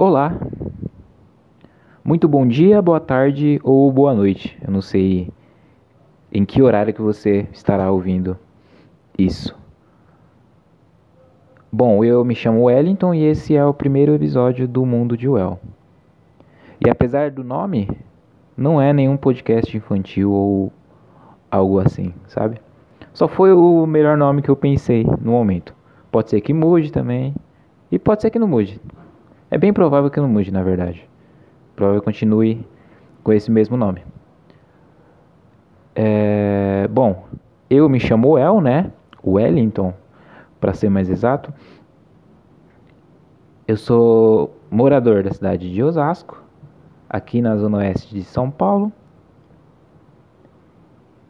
Olá. Muito bom dia, boa tarde ou boa noite. Eu não sei em que horário que você estará ouvindo isso. Bom, eu me chamo Wellington e esse é o primeiro episódio do Mundo de Well. E apesar do nome, não é nenhum podcast infantil ou algo assim, sabe? Só foi o melhor nome que eu pensei no momento. Pode ser que mude também. E pode ser que não mude. É bem provável que não mude, na verdade. Provável que continue com esse mesmo nome. É, bom, eu me chamo El, né? Wellington, para ser mais exato. Eu sou morador da cidade de Osasco, aqui na zona oeste de São Paulo.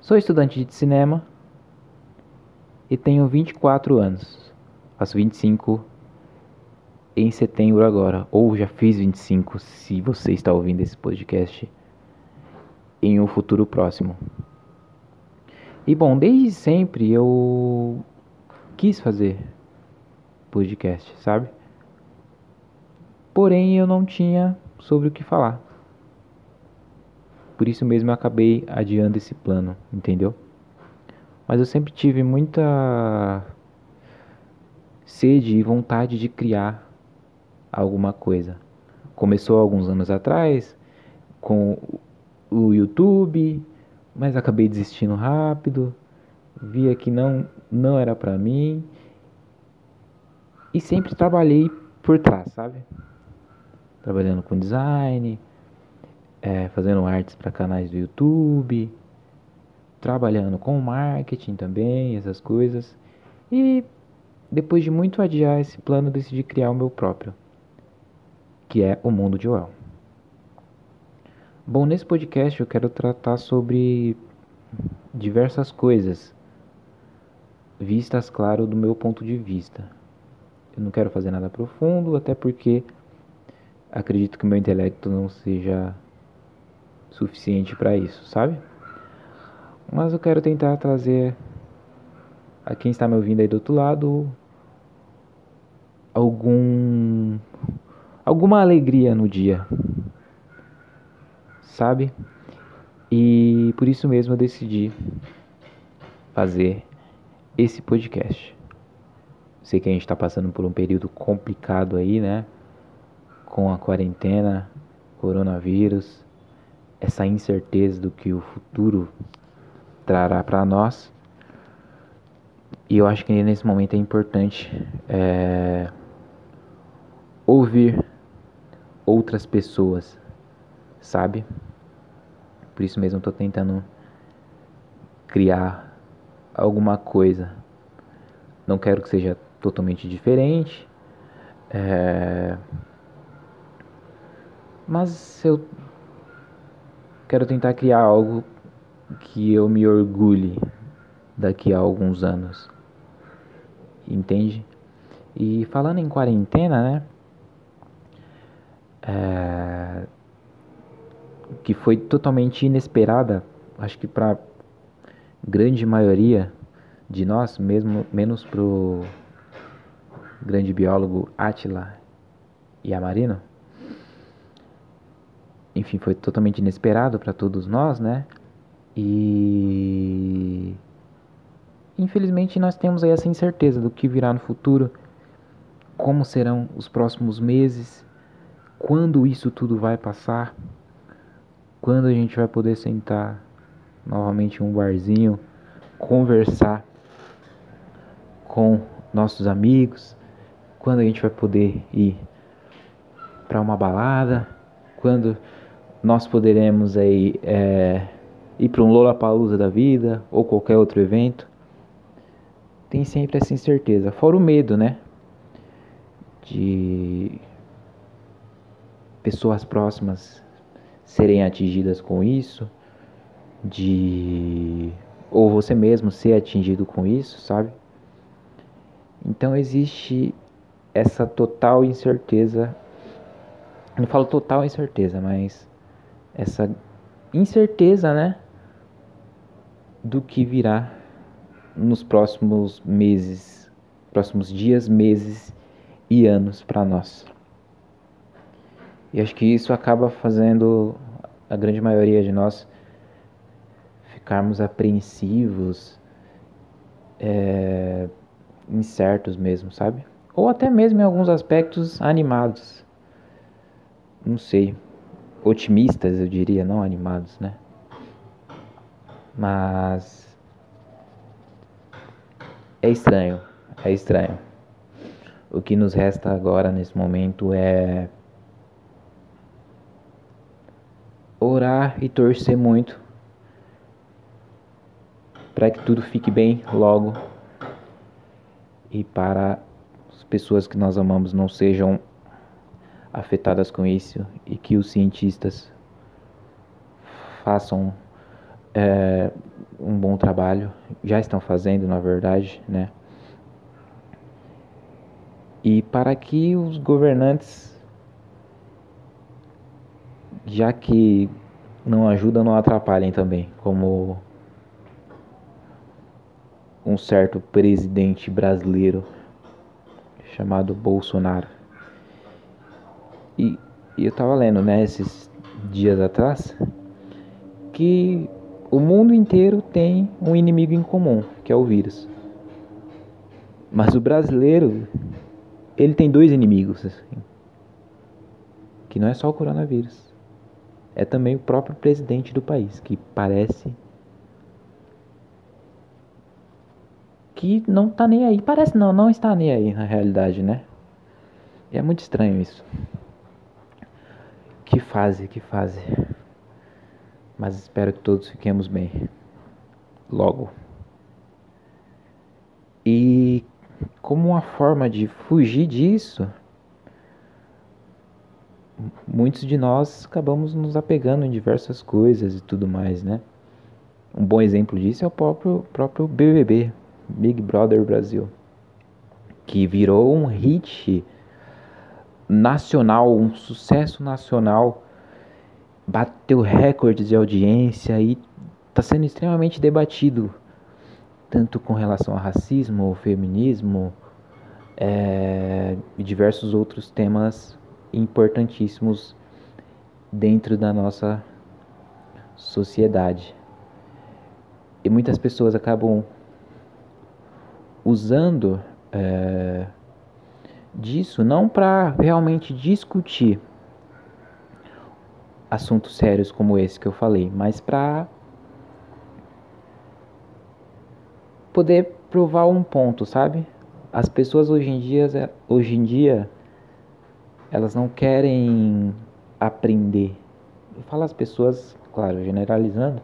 Sou estudante de cinema e tenho 24 anos. Faço 25 em setembro agora, ou já fiz 25 se você está ouvindo esse podcast em um futuro próximo. E bom, desde sempre eu quis fazer podcast, sabe? Porém eu não tinha sobre o que falar. Por isso mesmo eu acabei adiando esse plano, entendeu? Mas eu sempre tive muita sede e vontade de criar alguma coisa. Começou alguns anos atrás com o YouTube, mas acabei desistindo rápido. Via que não não era para mim. E sempre trabalhei por trás, sabe? Trabalhando com design, é, fazendo artes para canais do YouTube, trabalhando com marketing também, essas coisas. E depois de muito adiar esse plano, decidi criar o meu próprio que é o mundo de Well. Bom, nesse podcast eu quero tratar sobre diversas coisas, vistas, claro, do meu ponto de vista. Eu não quero fazer nada profundo, até porque acredito que o meu intelecto não seja suficiente para isso, sabe? Mas eu quero tentar trazer a quem está me ouvindo aí do outro lado algum alguma alegria no dia, sabe? E por isso mesmo eu decidi fazer esse podcast. Sei que a gente está passando por um período complicado aí, né? Com a quarentena, coronavírus, essa incerteza do que o futuro trará para nós. E eu acho que nesse momento é importante é, ouvir outras pessoas, sabe? Por isso mesmo tô tentando criar alguma coisa. Não quero que seja totalmente diferente. É... Mas eu quero tentar criar algo que eu me orgulhe daqui a alguns anos. Entende? E falando em quarentena, né? É, que foi totalmente inesperada, acho que para grande maioria de nós, mesmo menos pro grande biólogo Attila Yamarino. Enfim, foi totalmente inesperado para todos nós, né? E infelizmente nós temos aí essa incerteza do que virá no futuro, como serão os próximos meses quando isso tudo vai passar, quando a gente vai poder sentar novamente em um barzinho, conversar com nossos amigos, quando a gente vai poder ir para uma balada, quando nós poderemos aí é, ir para um Lollapalooza da vida ou qualquer outro evento. Tem sempre essa incerteza, fora o medo, né? De pessoas próximas serem atingidas com isso, de ou você mesmo ser atingido com isso, sabe? Então existe essa total incerteza. Não falo total incerteza, mas essa incerteza, né? Do que virá nos próximos meses, próximos dias, meses e anos para nós. E acho que isso acaba fazendo a grande maioria de nós ficarmos apreensivos, é, incertos mesmo, sabe? Ou até mesmo em alguns aspectos animados. Não sei. Otimistas, eu diria, não animados, né? Mas. É estranho. É estranho. O que nos resta agora nesse momento é orar e torcer muito para que tudo fique bem logo e para as pessoas que nós amamos não sejam afetadas com isso e que os cientistas façam é, um bom trabalho, já estão fazendo na verdade, né? E para que os governantes, já que não ajudam, não atrapalhem também, como um certo presidente brasileiro chamado Bolsonaro. E, e eu tava lendo, né, esses dias atrás, que o mundo inteiro tem um inimigo em comum, que é o vírus. Mas o brasileiro, ele tem dois inimigos, assim, que não é só o coronavírus, é também o próprio presidente do país, que parece que não tá nem aí. Parece não, não está nem aí na realidade, né? E é muito estranho isso. Que fase, que fase. Mas espero que todos fiquemos bem. Logo. E como uma forma de fugir disso, muitos de nós acabamos nos apegando em diversas coisas e tudo mais, né? Um bom exemplo disso é o próprio, próprio BBB, Big Brother Brasil, que virou um hit nacional, um sucesso nacional, bateu recordes de audiência e está sendo extremamente debatido, tanto com relação a racismo, feminismo é, e diversos outros temas importantíssimos dentro da nossa sociedade. E muitas pessoas acabam usando é, disso não para realmente discutir assuntos sérios como esse que eu falei, mas para poder provar um ponto, sabe? As pessoas hoje em dia, hoje em dia, elas não querem aprender. Eu falo as pessoas, claro, generalizando,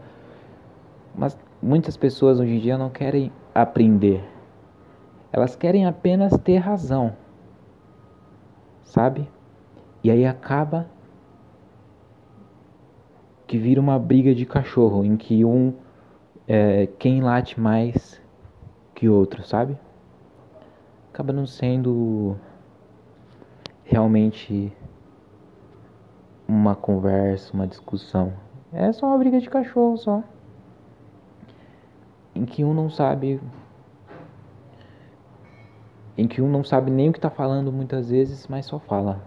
mas muitas pessoas hoje em dia não querem aprender elas querem apenas ter razão, sabe? E aí acaba que vira uma briga de cachorro em que um é, quem late mais que outro, sabe? Acaba não sendo realmente uma conversa, uma discussão. É só uma briga de cachorro só. Em que um não sabe em que um não sabe nem o que está falando muitas vezes, mas só fala.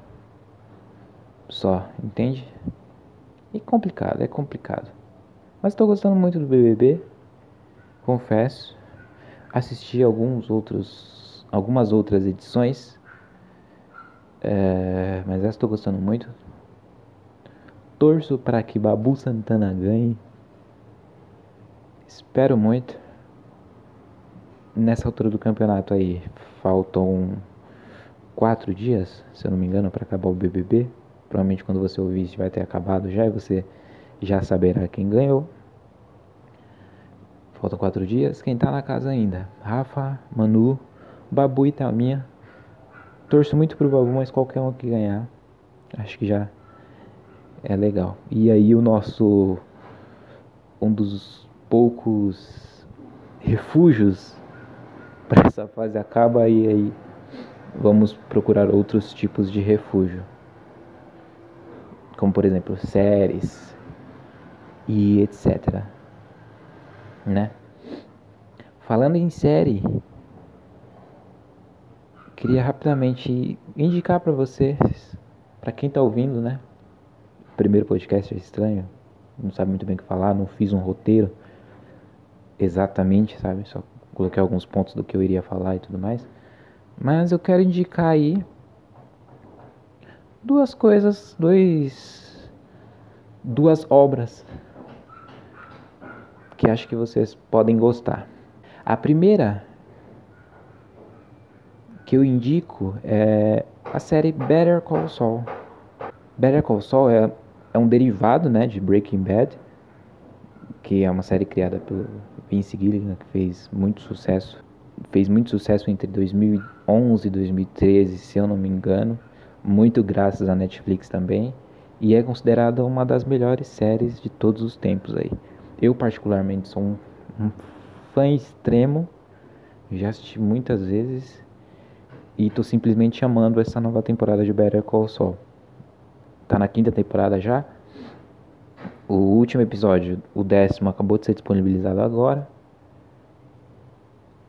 Só, entende? É complicado, é complicado. Mas estou gostando muito do BBB, confesso. Assisti alguns outros, algumas outras edições, é, mas essa estou gostando muito. Torço para que Babu Santana ganhe. Espero muito nessa altura do campeonato aí, faltam quatro dias, se eu não me engano, para acabar o BBB. Provavelmente quando você ouvir isso vai ter acabado já e você já saberá quem ganhou. Faltam quatro dias. Quem tá na casa ainda? Rafa, Manu, Babu e Thalminha. Torço muito pro Babu, mas qualquer um que ganhar, acho que já é legal. E aí o nosso um dos poucos refúgios para essa fase acaba e aí vamos procurar outros tipos de refúgio. Como por exemplo, séries e etc. Né? Falando em série, queria rapidamente indicar para vocês, para quem está ouvindo, né? primeiro podcast é estranho, não sabe muito bem o que falar, não fiz um roteiro exatamente, sabe? Só coloquei alguns pontos do que eu iria falar e tudo mais. Mas eu quero indicar aí duas coisas, dois duas obras que acho que vocês podem gostar. A primeira que eu indico é a série Better Call Saul. Better Call Saul é, é um derivado né, de Breaking Bad, que é uma série criada pelo Vince Gilligan, que fez muito sucesso. Fez muito sucesso entre 2011 e 2013, se eu não me engano. Muito graças à Netflix também. E é considerada uma das melhores séries de todos os tempos aí. Eu particularmente sou um, um fã extremo. Já assisti muitas vezes. E tô simplesmente amando essa nova temporada de Better Call Saul. Tá na quinta temporada já. O último episódio, o décimo, acabou de ser disponibilizado agora.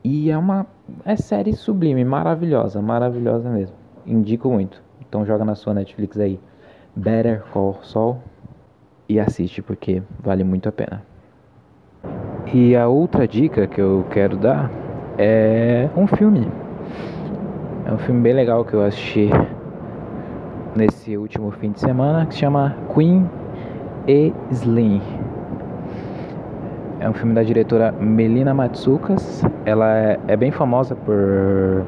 E é uma é série sublime, maravilhosa, maravilhosa mesmo. Indico muito. Então joga na sua Netflix aí. Better Call Saul e assiste porque vale muito a pena. E a outra dica que eu quero dar é um filme. É um filme bem legal que eu assisti nesse último fim de semana que se chama Queen e Slim. É um filme da diretora Melina Matsoukas. Ela é, é bem famosa por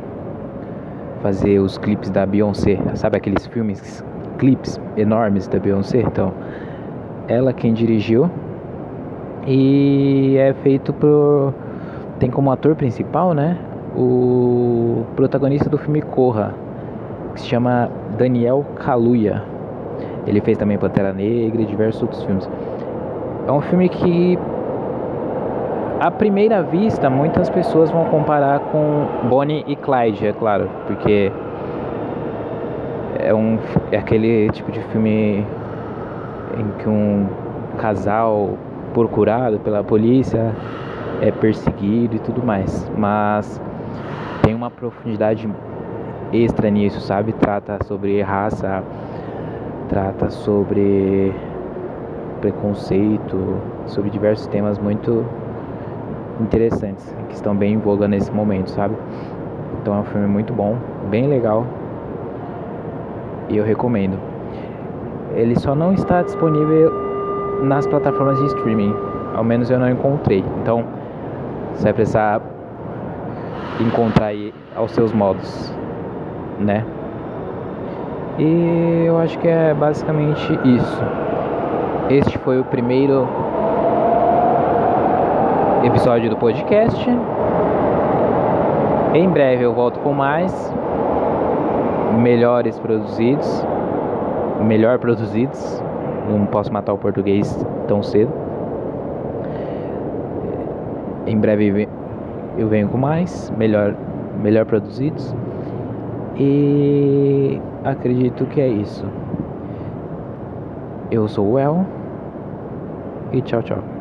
fazer os clipes da Beyoncé. Sabe aqueles filmes, clipes enormes da Beyoncé? Então, ela quem dirigiu. E é feito por. Tem como ator principal, né? O protagonista do filme Corra, que se chama Daniel Kaluuya. Ele fez também Pantera Negra e diversos outros filmes. É um filme que, à primeira vista, muitas pessoas vão comparar com Bonnie e Clyde, é claro, porque é, um, é aquele tipo de filme em que um casal procurado pela polícia é perseguido e tudo mais, mas uma profundidade extra nisso, sabe? Trata sobre raça, trata sobre preconceito, sobre diversos temas muito interessantes que estão bem em voga nesse momento, sabe? Então é um filme muito bom, bem legal e eu recomendo. Ele só não está disponível nas plataformas de streaming, ao menos eu não encontrei. Então você vai precisar encontrar aí aos seus modos, né? E eu acho que é basicamente isso. Este foi o primeiro episódio do podcast. Em breve eu volto com mais melhores produzidos, melhor produzidos. Não posso matar o português tão cedo. Em breve eu venho com mais, melhor, melhor produzidos. E acredito que é isso. Eu sou o El e tchau, tchau.